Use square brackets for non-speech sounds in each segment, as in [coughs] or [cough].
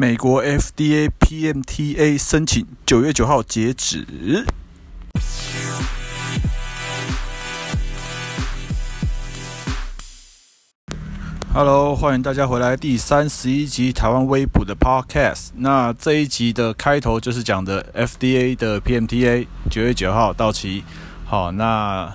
美国 FDA PMTA 申请九月九号截止。Hello，欢迎大家回来第三十一集台湾微补的 Podcast。那这一集的开头就是讲的 FDA 的 PMTA 九月九号到期。好，那。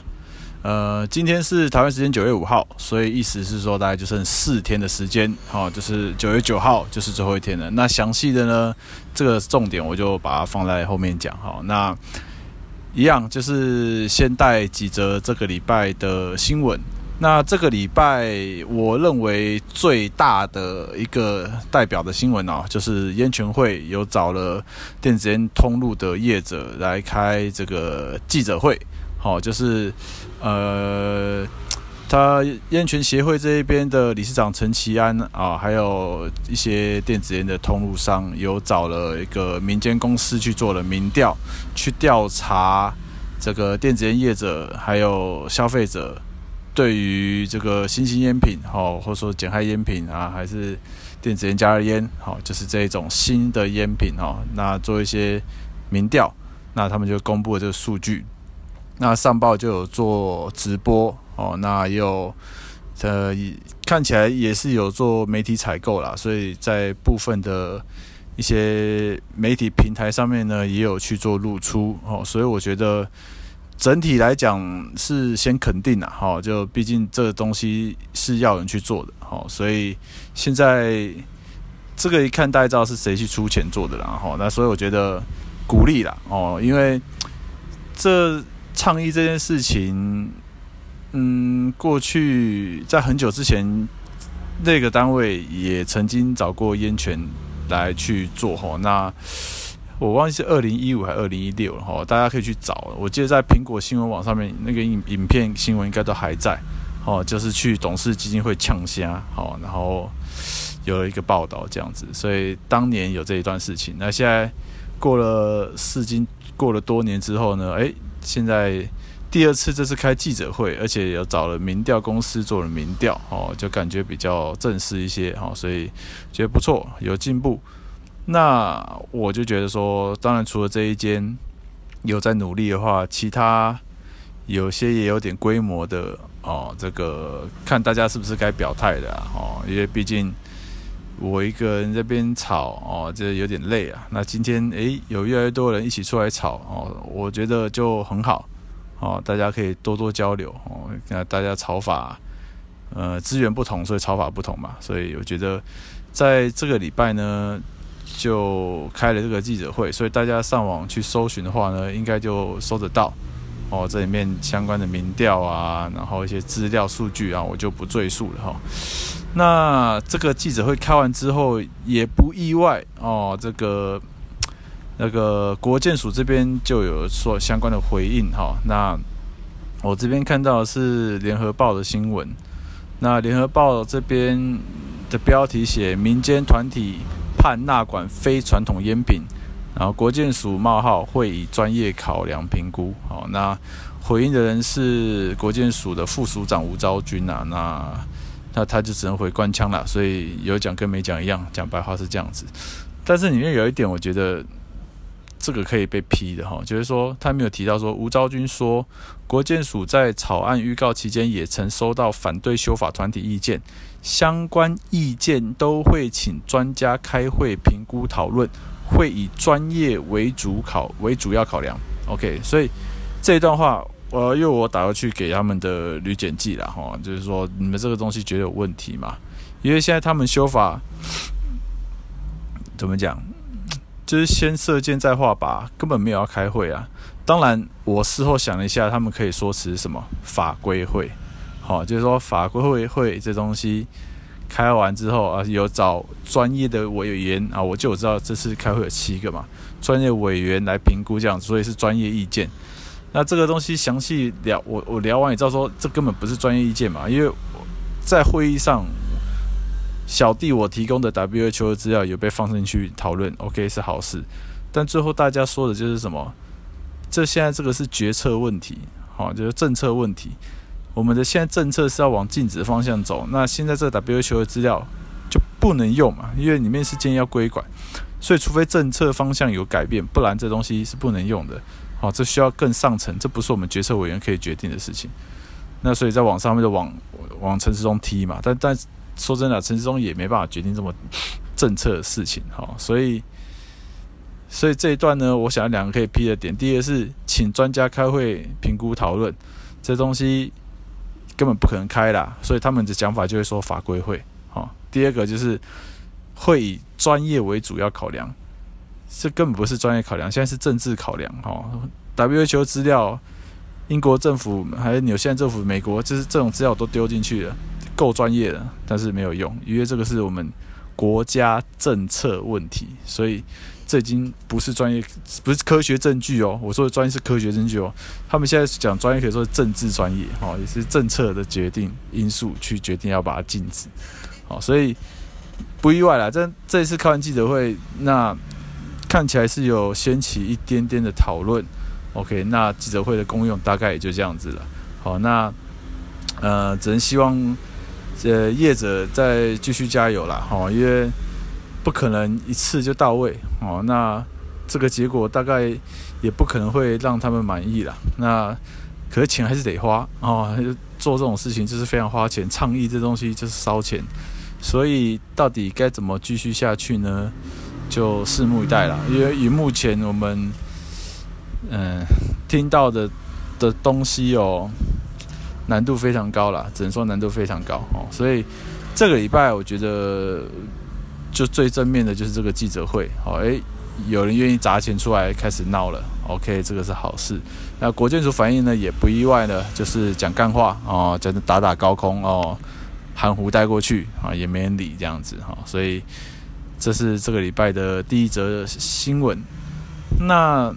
呃，今天是台湾时间九月五号，所以意思是说大概就剩四天的时间，好，就是九月九号就是最后一天了。那详细的呢，这个重点我就把它放在后面讲，好，那一样就是先带几则这个礼拜的新闻。那这个礼拜我认为最大的一个代表的新闻哦，就是烟权会有找了电子烟通路的业者来开这个记者会。好，就是，呃，他烟权协会这一边的理事长陈其安啊，还有一些电子烟的通路商，有找了一个民间公司去做了民调，去调查这个电子烟业者还有消费者对于这个新型烟品，好，或者说减害烟品啊，还是电子烟加热烟，好，就是这一种新的烟品哦，那做一些民调，那他们就公布了这个数据。那上报就有做直播哦，那也有呃，看起来也是有做媒体采购啦，所以在部分的一些媒体平台上面呢，也有去做露出哦，所以我觉得整体来讲是先肯定啦，哈，就毕竟这个东西是要人去做的，哈，所以现在这个一看大家知道是谁去出钱做的啦，哈，那所以我觉得鼓励啦，哦，因为这。倡议这件事情，嗯，过去在很久之前，那个单位也曾经找过烟权来去做哈。那我忘记是二零一五还是二零一六了哈，大家可以去找。我记得在苹果新闻网上面那个影影片新闻应该都还在哦，就是去董事基金会呛虾哦，然后有了一个报道这样子。所以当年有这一段事情。那现在过了四经过了多年之后呢？诶。现在第二次这次开记者会，而且有找了民调公司做了民调，哦，就感觉比较正式一些，哦，所以觉得不错，有进步。那我就觉得说，当然除了这一间有在努力的话，其他有些也有点规模的，哦，这个看大家是不是该表态的，哦，因为毕竟我一个人这边吵，哦，这有点累啊。那今天诶，有越来越多人一起出来吵，哦。我觉得就很好，哦，大家可以多多交流哦。那大家吵法，呃，资源不同，所以吵法不同嘛。所以我觉得，在这个礼拜呢，就开了这个记者会，所以大家上网去搜寻的话呢，应该就搜得到哦。这里面相关的民调啊，然后一些资料数据啊，我就不赘述了哈、那这个记者会开完之后，也不意外哦，这个。那个国健署这边就有说相关的回应哈，那我这边看到的是联合报的新闻，那联合报这边的标题写民间团体盼纳管非传统烟品，然后国建署冒号会以专业考量评估，好，那回应的人是国建署的副署长吴昭君呐，那那他就只能回官腔了，所以有讲跟没讲一样，讲白话是这样子，但是里面有一点我觉得。这个可以被批的哈，就是说他没有提到说吴昭君说，国建署在草案预告期间也曾收到反对修法团体意见，相关意见都会请专家开会评估讨论，会以专业为主考为主要考量。OK，所以这一段话，呃，因为我打过去给他们的旅检记了哈，就是说你们这个东西觉得有问题嘛？因为现在他们修法怎么讲？就是先射箭再画靶，根本没有要开会啊。当然，我事后想了一下，他们可以说是什么法规会，好，就是说法规会会这东西开完之后啊，有找专业的委员啊，我就知道这次开会有七个嘛，专业委员来评估这样，所以是专业意见。那这个东西详细聊，我我聊完也知道说，这根本不是专业意见嘛，因为在会议上。小弟我提供的 WHO 的资料有被放进去讨论，OK 是好事，但最后大家说的就是什么？这现在这个是决策问题，好，就是政策问题。我们的现在政策是要往禁止的方向走，那现在这个 WHO 的资料就不能用嘛，因为里面是建议要规管，所以除非政策方向有改变，不然这东西是不能用的。好，这需要更上层，这不是我们决策委员可以决定的事情。那所以在网上面就往往陈时中踢嘛，但但说真的，陈时中也没办法决定这么政策的事情。好，所以所以这一段呢，我想两个可以批的点，第一个是请专家开会评估讨论，这东西根本不可能开啦，所以他们的讲法就会说法规会。好，第二个就是会以专业为主要考量。这根本不是专业考量，现在是政治考量。哈，WHO 资料，英国政府还有纽西兰政府、美国，就是这种资料都丢进去了，够专业了，但是没有用，因为这个是我们国家政策问题，所以这已经不是专业，不是科学证据哦。我说的专业是科学证据哦，他们现在讲专业可以说是政治专业，哈，也是政策的决定因素去决定要把它禁止，好，所以不意外啦。这这一次开完记者会，那。看起来是有掀起一点点的讨论，OK，那记者会的功用大概也就这样子了。好，那呃，只能希望呃业者再继续加油啦，哈，因为不可能一次就到位，哦，那这个结果大概也不可能会让他们满意啦。那可是钱还是得花哦，做这种事情就是非常花钱，倡议这东西就是烧钱，所以到底该怎么继续下去呢？就拭目以待了，因为以目前我们嗯、听到的的东西哦，难度非常高了，只能说难度非常高哦。所以这个礼拜我觉得就最正面的就是这个记者会，好、哦，诶，有人愿意砸钱出来开始闹了，OK，这个是好事。那国建署反应呢也不意外的，就是讲干话哦，讲打打高空哦，含糊带过去啊、也没人理这样子哈、所以。这是这个礼拜的第一则新闻。那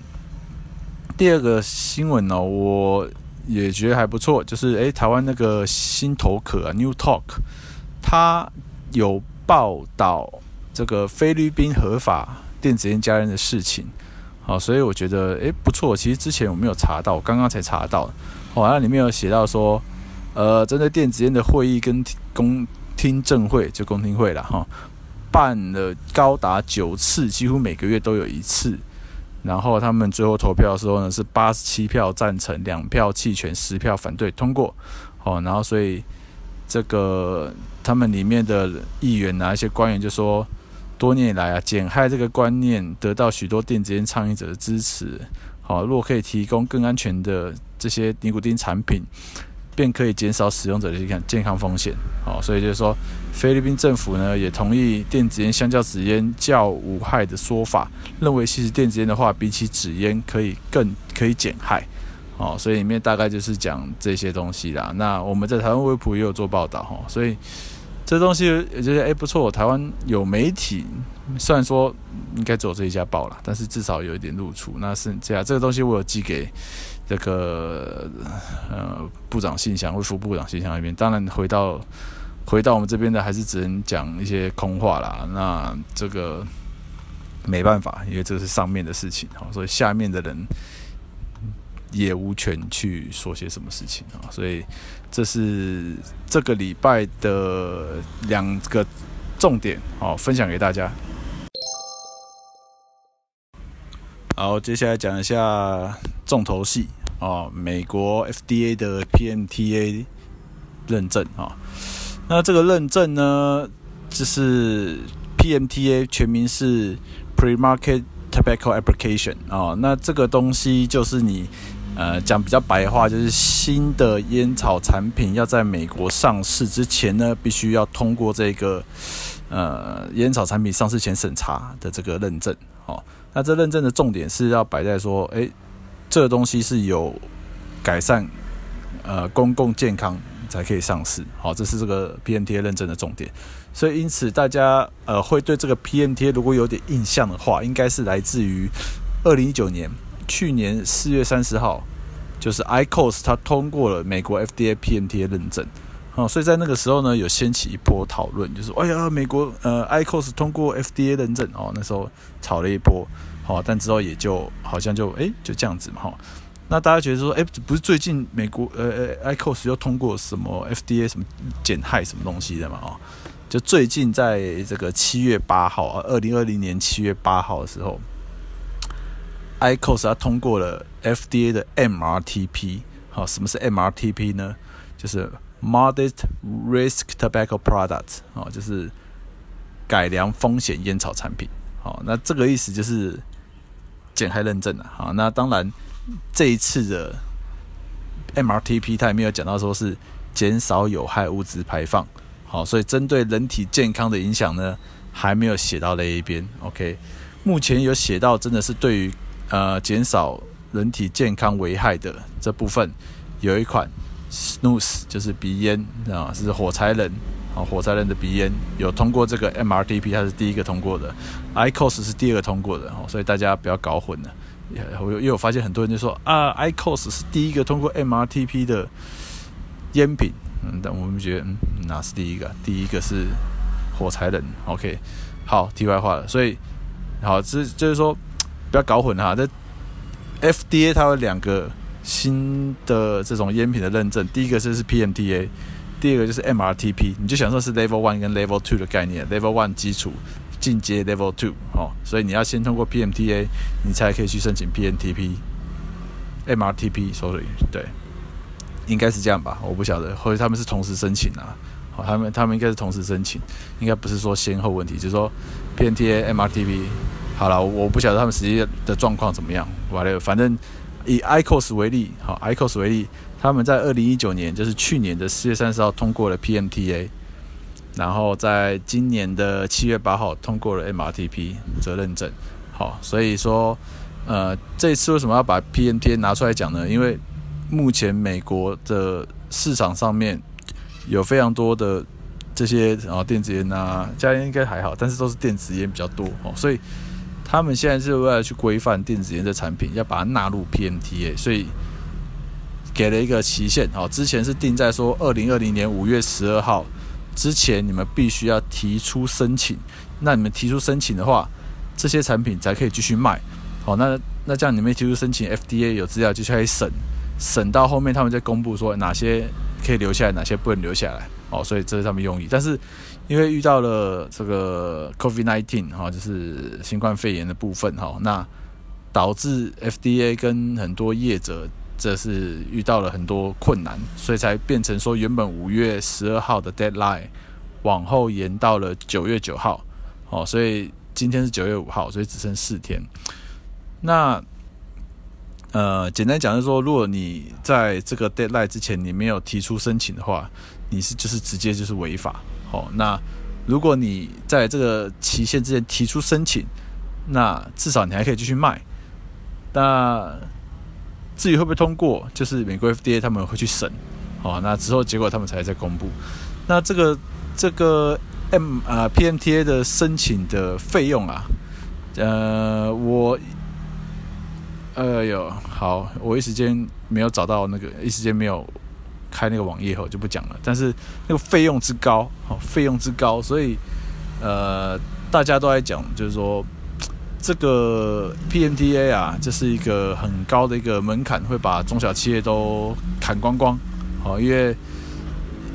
第二个新闻呢，我也觉得还不错，就是诶，台湾那个新头壳啊，New Talk，它有报道这个菲律宾合法电子烟加热的事情。好，所以我觉得诶不错。其实之前我没有查到，我刚刚才查到。好，那里面有写到说，呃，针对电子烟的会议跟公听证会，就公听会了哈。办了高达九次，几乎每个月都有一次。然后他们最后投票的时候呢，是八十七票赞成，两票弃权，十票反对通过。哦，然后所以这个他们里面的议员啊，一些官员就说，多年以来啊，减害这个观念得到许多电子烟倡议者的支持。好，如果可以提供更安全的这些尼古丁产品。便可以减少使用者的健康风险。好，所以就是说，菲律宾政府呢也同意电子烟相较纸烟较无害的说法，认为其实电子烟的话比起纸烟可以更可以减害。好，所以里面大概就是讲这些东西啦。那我们在台湾微博也有做报道哈，所以这东西也觉得哎不错，台湾有媒体，虽然说应该只有这一家报啦，但是至少有一点露出。那是这样，这个东西我有寄给。这个呃部长信箱，卫副部长信箱那边，当然回到回到我们这边的，还是只能讲一些空话啦。那这个没办法，因为这是上面的事情哈，所以下面的人也无权去说些什么事情啊。所以这是这个礼拜的两个重点，哦，分享给大家。好，接下来讲一下重头戏啊，美国 FDA 的 PMTA 认证啊。那这个认证呢，就是 PMTA 全名是 Pre-Market Tobacco Application 啊。那这个东西就是你呃讲比较白话，就是新的烟草产品要在美国上市之前呢，必须要通过这个呃烟草产品上市前审查的这个认证哦。那这认证的重点是要摆在说，诶，这个东西是有改善呃公共健康才可以上市，好，这是这个 PMTA 认证的重点。所以因此大家呃会对这个 PMTA 如果有点印象的话，应该是来自于二零一九年去年四月三十号，就是 Icos 它通过了美国 FDA PMTA 认证。哦，所以在那个时候呢，有掀起一波讨论，就是哎呀，美国呃 Icos 通过 FDA 认证哦，那时候炒了一波，好，但之后也就好像就哎就这样子嘛，哈。那大家觉得说，哎，不是最近美国呃呃 Icos 又通过什么 FDA 什么减害什么东西的嘛，哦，就最近在这个七月八号啊，二零二零年七月八号的时候，IQOS 它通过了 FDA 的 MRTP。好，什么是 MRTP 呢？就是 Modest Risk Tobacco Product，哦，就是改良风险烟草产品。好，那这个意思就是减害认证了。好，那当然这一次的 MRTP 它也没有讲到说是减少有害物质排放。好，所以针对人体健康的影响呢，还没有写到那一边。OK，目前有写到真的是对于呃减少人体健康危害的这部分，有一款 Snus 就是鼻烟啊，是火柴人啊，火柴人的鼻烟有通过这个 MRTP，它是第一个通过的，Icos 是第二个通过的。所以大家不要搞混了。我又有发现很多人就说啊，Icos 是第一个通过 MRTP 的烟品。嗯，但我们觉得，嗯，哪是第一个？第一个是火柴人。OK，好，题外话了。所以，好，这就是说，不要搞混哈。这 FDA 它有两个新的这种烟品的认证，第一个就是 PMTA，第二个就是 MRTP。你就想说是 Level One 跟 Level Two 的概念，Level One 基础，进阶 Level Two 哦。所以你要先通过 PMTA，你才可以去申请 PMTP、MRTP，sorry，对。应该是这样吧，我不晓得，或者他们是同时申请啊？好，他们他们应该是同时申请，应该不是说先后问题，就是说 PMTA、MRTP。好了，我不晓得他们实际的状况怎么样。完了，反正以 Icos 为例，好 Icos 为例，他们在二零一九年，就是去年的四月三十号通过了 PMTA，然后在今年的七月八号通过了 MRTP 责任证。好，所以说，呃，这次为什么要把 PMTA 拿出来讲呢？因为目前美国的市场上面有非常多的这些啊电子烟啊，加烟应该还好，但是都是电子烟比较多哦，所以他们现在是为了去规范电子烟的产品，要把它纳入 PMTA，所以给了一个期限哦。之前是定在说二零二零年五月十二号之前，你们必须要提出申请。那你们提出申请的话，这些产品才可以继续卖。好，那那这样你们提出申请，FDA 有资料就可以审。审到后面，他们再公布说哪些可以留下来，哪些不能留下来。哦，所以这是他们用意。但是因为遇到了这个 COVID-19 哈，就是新冠肺炎的部分哈，那导致 FDA 跟很多业者这是遇到了很多困难，所以才变成说原本五月十二号的 deadline 往后延到了九月九号。哦，所以今天是九月五号，所以只剩四天。那呃，简单讲就是说，如果你在这个 deadline 之前你没有提出申请的话，你是就是直接就是违法。好、哦，那如果你在这个期限之前提出申请，那至少你还可以继续卖。那至于会不会通过，就是美国 FDA 他们会去审。好、哦，那之后结果他们才在公布。那这个这个 M 啊、PMTA 的申请的费用啊，呃，我。呃，有好，我一时间没有找到那个，一时间没有开那个网页后就不讲了。但是那个费用之高，好，费用之高，所以呃，大家都在讲，就是说 [tsk] 这个 PMTA 啊，这是一个很高的一个门槛，会把中小企业都砍光光。好，因为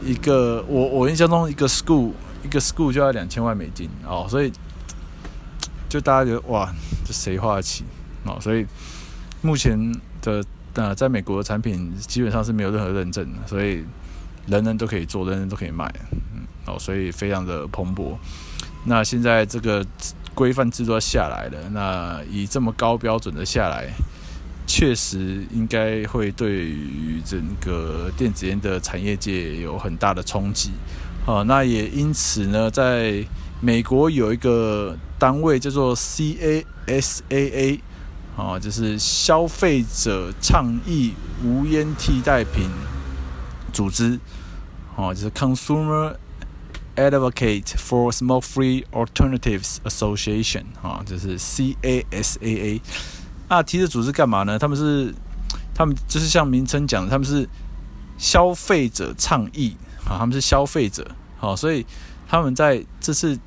一个我我印象中一个 school 一个 school 就要两千万美金哦，所以就大家觉得哇，这谁花得起哦？所以。目前的呃，在美国的产品基本上是没有任何认证的，所以人人都可以做，人人都可以卖，嗯，哦，所以非常的蓬勃。那现在这个规范制度下来了，那以这么高标准的下来，确实应该会对于整个电子烟的产业界有很大的冲击。哦，那也因此呢，在美国有一个单位叫做 CASAA。哦，就是消费者倡议无烟替代品组织，哦，就是 Consumer Advocate for Smoke-Free Alternatives Association，啊，就是 CASAA。那，提这组织干嘛呢？他们是，他们就是像名称讲的，他们是消费者倡议，啊，他们是消费者，好，所以他们在这次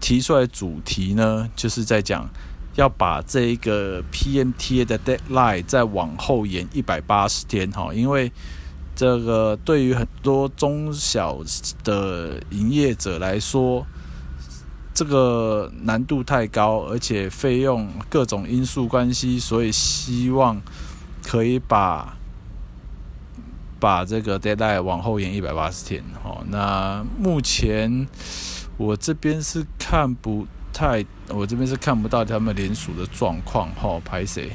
提出来主题呢，就是在讲。要把这一个 PMTA 的 deadline 再往后延一百八十天哈，因为这个对于很多中小的营业者来说，这个难度太高，而且费用各种因素关系，所以希望可以把把这个 deadline 往后延一百八十天。哦，那目前我这边是看不太，我这边是看不到他们联署的状况。哈，拍谁？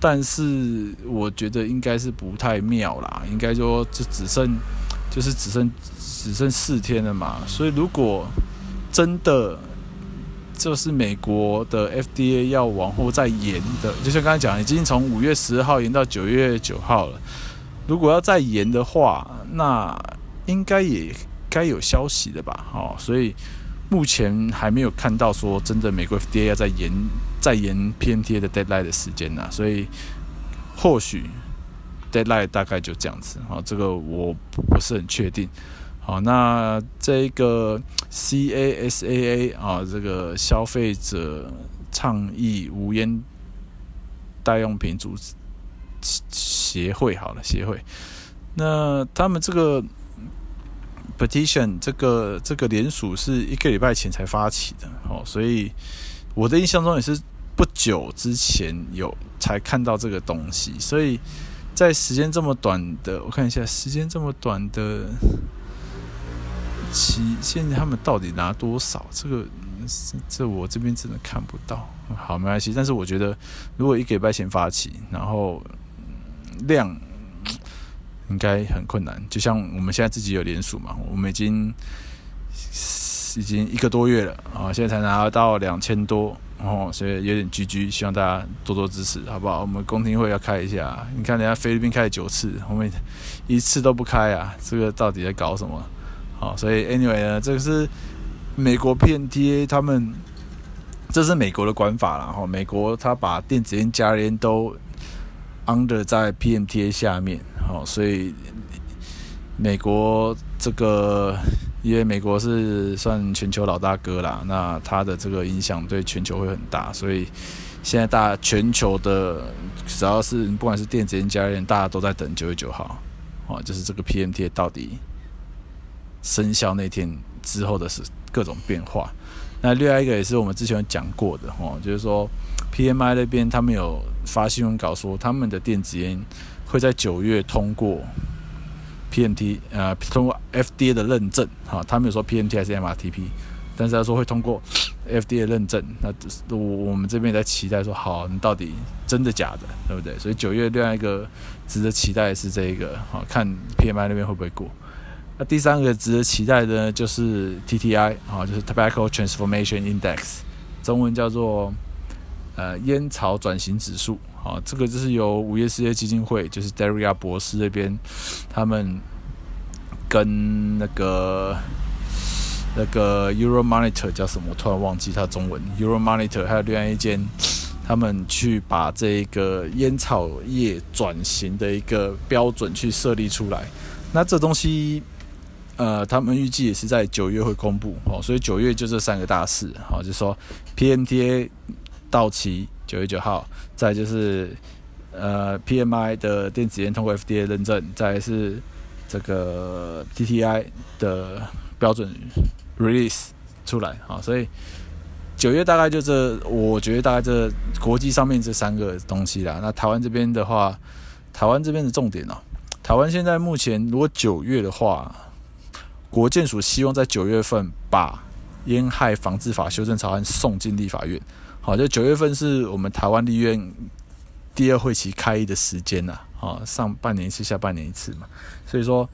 但是我觉得应该是不太妙啦，应该说就只剩就是只剩只剩四天了嘛，所以如果真的就是美国的 FDA 要往后再延的，就像刚才讲，已经从五月十号延到九月九号了，如果要再延的话，那应该也该有消息的吧？哦，所以。目前还没有看到说真的美国 FDA 要再延再延 PMTA 的 deadline 的时间呐，所以或许 deadline 大概就这样子啊，这个我不是很确定。好，那这个 CASAA 啊，这个消费者倡议无烟代用品组织协会，好了，协会，那他们这个。Petition 这个这个联署是一个礼拜前才发起的，哦，所以我的印象中也是不久之前有才看到这个东西，所以在时间这么短的，我看一下时间这么短的期，现在他们到底拿多少？这个这我这边真的看不到。好，没关系，但是我觉得如果一个礼拜前发起，然后量。应该很困难，就像我们现在自己有联署嘛，我们已经已经一个多月了啊，现在才拿到两千多哦，所以有点居居希望大家多多支持，好不好？我们公听会要开一下，你看人家菲律宾开了九次，我们一次都不开啊，这个到底在搞什么？好，所以 anyway 呢，这个是美国 PMTA 他们，这是美国的管法啦，哈，美国他把电子烟、加烟都 under 在 PMTA 下面。哦，所以美国这个，因为美国是算全球老大哥啦，那它的这个影响对全球会很大，所以现在大全球的只要是不管是电子烟、加烟，大家都在等九月九号，哦，就是这个 PMT 到底生效那天之后的是各种变化。那另外一个也是我们之前讲过的哦，就是说 PMI 那边他们有发新闻稿说他们的电子烟。会在九月通过 PMT，呃，通过 FDA 的认证，哈，他们有说 PMT 还是 MRTP，但是他说会通过 [coughs] FDA 认证，那我我们这边在期待说，好，你到底真的假的，对不对？所以九月另外一个值得期待的是这一个，好，看 PMI 那边会不会过。那第三个值得期待的呢，就是 TTI，啊，就是 Tobacco Transformation Index，中文叫做呃烟草转型指数。啊，这个就是由午夜世界基金会，就是 Daria 博士那边，他们跟那个那个 Euro Monitor 叫什么？我突然忘记它中文。Euro Monitor 还有另外一间，他们去把这个烟草业转型的一个标准去设立出来。那这东西，呃，他们预计也是在九月会公布。哦，所以九月就这三个大事。好，就是说 PMTA 到期。九月九号，再就是呃 PMI 的电子烟通过 FDA 认证，再是这个 TTI 的标准 release 出来啊，所以九月大概就这，我觉得大概这国际上面这三个东西啦。那台湾这边的话，台湾这边的重点哦，台湾现在目前如果九月的话，国健署希望在九月份把烟害防治法修正草案送进立法院。好，就九月份是我们台湾立院第二会期开议的时间呐，啊，上半年一次，下半年一次嘛，所以说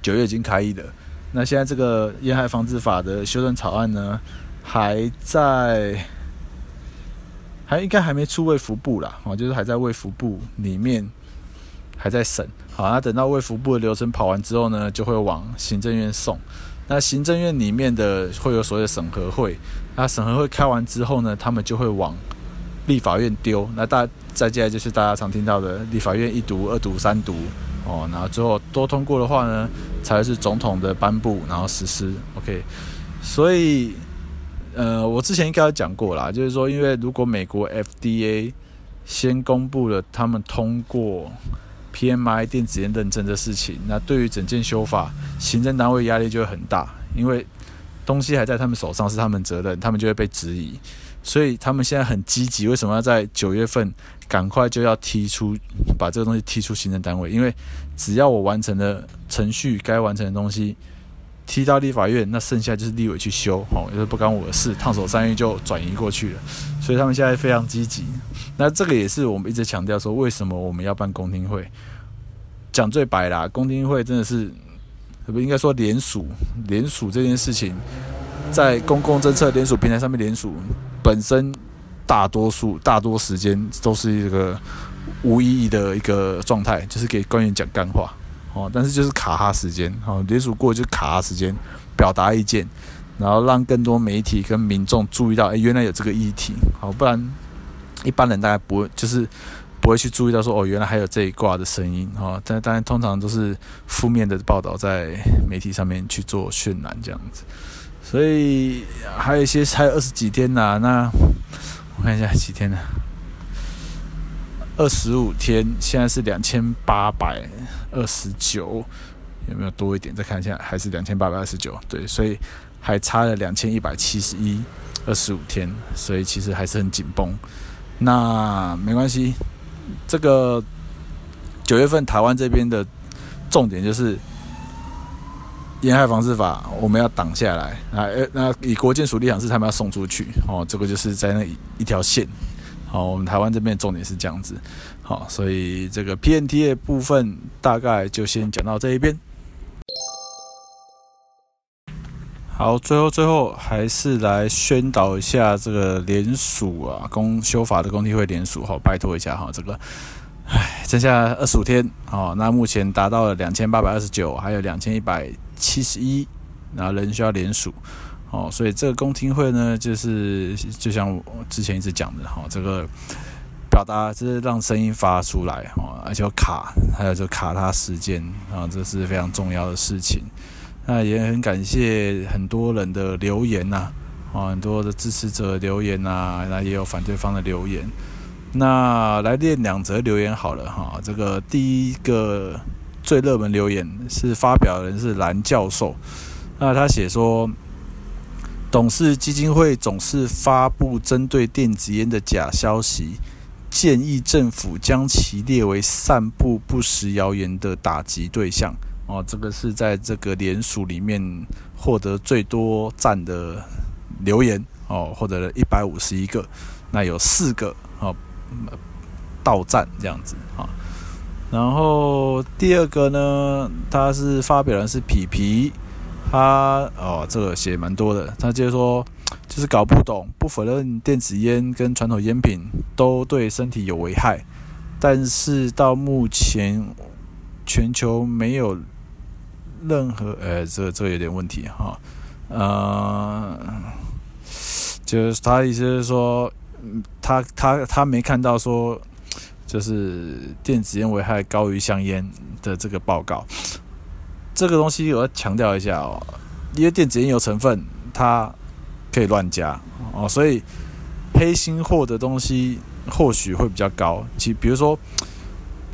九月已经开议了。那现在这个烟害防治法的修正草案呢，还在，还应该还没出卫福部啦，啊，就是还在卫福部里面还在审。好，那等到卫福部的流程跑完之后呢，就会往行政院送。那行政院里面的会有所谓的审核会，那审核会开完之后呢，他们就会往立法院丢。那大再接下来就是大家常听到的立法院一读、二读、三读哦，然后最后都通过的话呢，才是总统的颁布，然后实施。OK，所以呃，我之前应该有讲过啦，就是说，因为如果美国 FDA 先公布了他们通过 PMI 电子烟认证的事情，那对于整件修法，行政单位压力就会很大，因为东西还在他们手上，是他们责任，他们就会被质疑，所以他们现在很积极，为什么要在九月份赶快就要踢出，把这个东西踢出行政单位？因为只要我完成了程序该完成的东西，踢到立法院，那剩下就是立委去修，哦，就是不干我的事，烫手山芋就转移过去了，所以他们现在非常积极。那这个也是我们一直强调说，为什么我们要办公听会？讲最白啦，公听会真的是，不应该说联署，联署这件事情，在公共政策联署平台上面联署，本身大多数大多时间都是一个无意义的一个状态，就是给官员讲干话哦，但是就是卡哈时间哦，联署过就卡哈时间，表达意见，然后让更多媒体跟民众注意到，哎，原来有这个议题，好，不然一般人大概不会就是。不会去注意到说哦，原来还有这一挂的声音哦，但当然通常都是负面的报道在媒体上面去做渲染这样子，所以还有一些还有二十几天呐、那我看一下几天呢？二十五天，现在是两千八百二十九，有没有多一点？再看一下，还是两千八百二十九，对，所以还差了两千一百七十一，二十五天，所以其实还是很紧绷。那没关系。这个九月份台湾这边的重点就是沿海防治法，我们要挡下来啊！那以国建署立场是他们要送出去哦，这个就是在那一条线。好，我们台湾这边重点是这样子。好，所以这个 PNTA 部分大概就先讲到这一边。好，最后最后还是来宣导一下这个联署啊，公修法的公听会联署，好，拜托一下哈，这个，唉，剩下二十五天，好，那目前达到了两千八百二十九，还有两千一百七十一，然后人需要联署，哦，所以这个公听会呢，就是就像我之前一直讲的哈，这个表达就是让声音发出来，哈，而且要卡，还有就卡它时间啊，这是非常重要的事情。那也很感谢很多人的留言呐，啊，很多的支持者留言呐，那也有反对方的留言。那来念两则留言好了哈。这个第一个最热门留言是发表人是蓝教授，那他写说，董事基金会总是发布针对电子烟的假消息，建议政府将其列为散布不实谣言的打击对象。哦，这个是在这个联署里面获得最多赞的留言哦，获得了一百五十一个，那有四个哦到赞这样子啊。然后第二个呢，他是发表人是皮皮，他哦这个写蛮多的，他就是说就是搞不懂，不否认电子烟跟传统烟品都对身体有危害，但是到目前全球没有。任何呃，这、这有点问题哈，呃，就是他意思是说，他他他没看到说，就是电子烟危害高于香烟的这个报告，这个东西我要强调一下哦，因为电子烟油成分，它可以乱加哦，所以黑心货的东西或许会比较高，其比如说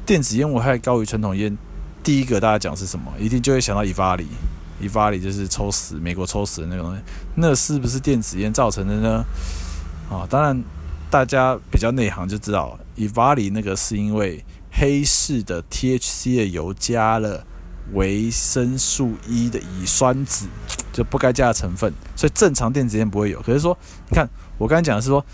电子烟危害高于传统烟。第一个大家讲是什么？一定就会想到 EVALI，EVALI 就是抽死美国抽死的那个东西，那是不是电子烟造成的呢？啊，当然大家比较内行就知道，EVALI 那个是因为黑市的 THC 的油加了维生素 E 的乙酸酯，就不该加的成分，所以正常电子烟不会有。可是说，你看我刚才讲的是说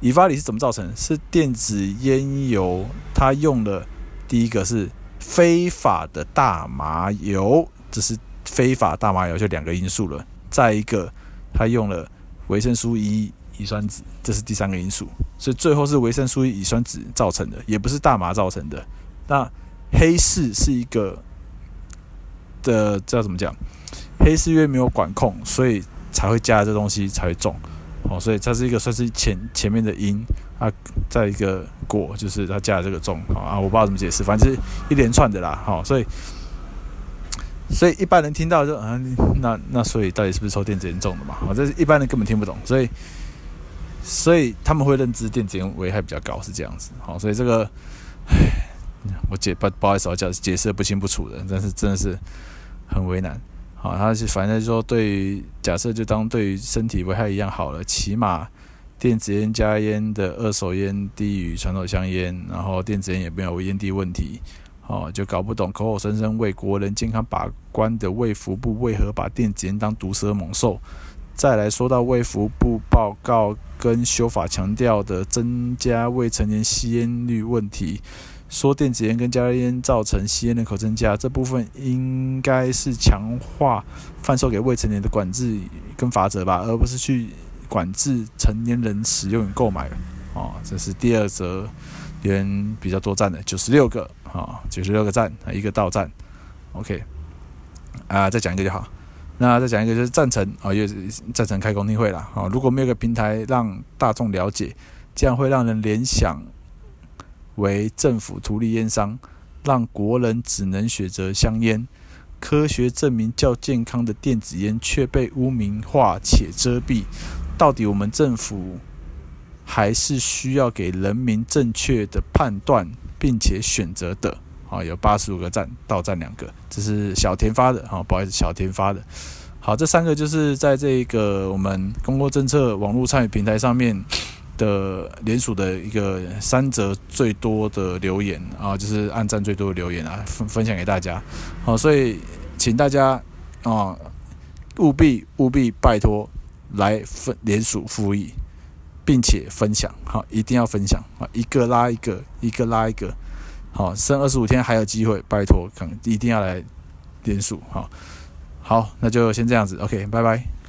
，EVALI 是怎么造成？是电子烟油它用的第一个是。非法的大麻油，这是非法大麻油，就两个因素了。再一个，它用了维生素 E 乙酸酯，这是第三个因素。所以最后是维生素 E 乙酸酯造成的，也不是大麻造成的。那黑市是一个的，这要怎么讲？黑市因为没有管控，所以才会加这东西才会中。哦，所以它是一个算是前前面的因。啊，再一个果就是它加这个重啊，我不知道怎么解释，反正是一连串的啦，好，所以所以一般人听到就啊，那那所以到底是不是抽电子烟重的嘛？哦，这是一般人根本听不懂，所以所以他们会认知电子烟危害比较高是这样子，好，所以这个唉，我解不不好意思，我讲解释不清不楚的，但是真的是很为难。好，他是反正说对于假设就当对于身体危害一样好了，起码电子烟加烟的二手烟低于传统香烟，然后电子烟也没有烟蒂问题。哦，就搞不懂口口声声为国人健康把关的卫福部为何把电子烟当毒蛇猛兽？再来说到卫福部报告跟修法强调的增加未成年吸烟率问题。说电子烟跟加热烟造成吸烟人口增加，这部分应该是强化贩售给未成年的管制跟罚则吧，而不是去管制成年人使用与购买。哦，这是第二则留言比较多赞的，九十六个啊，九十六个赞，一个到赞。OK，啊，再讲一个就好。那再讲一个就是赞成啊，也赞成开公听会了啊。如果没有个平台让大众了解，这样会让人联想。为政府图利烟商，让国人只能选择香烟。科学证明较健康的电子烟却被污名化且遮蔽。到底我们政府还是需要给人民正确的判断，并且选择的？啊，有八十五个赞，倒赞两个，这是小田发的。啊，不好意思，小田发的。好，这三个就是在这个我们公共政策网络参与平台上面。的连署的一个三则最多的留言啊，就是按赞最多的留言啊，分分享给大家。好，所以请大家啊，务必务必拜托来分连署复议，并且分享。好，一定要分享啊，一个拉一个，一个拉一个。好，剩二十五天还有机会，拜托，可能一定要来连署。好，好，那就先这样子。OK，拜拜。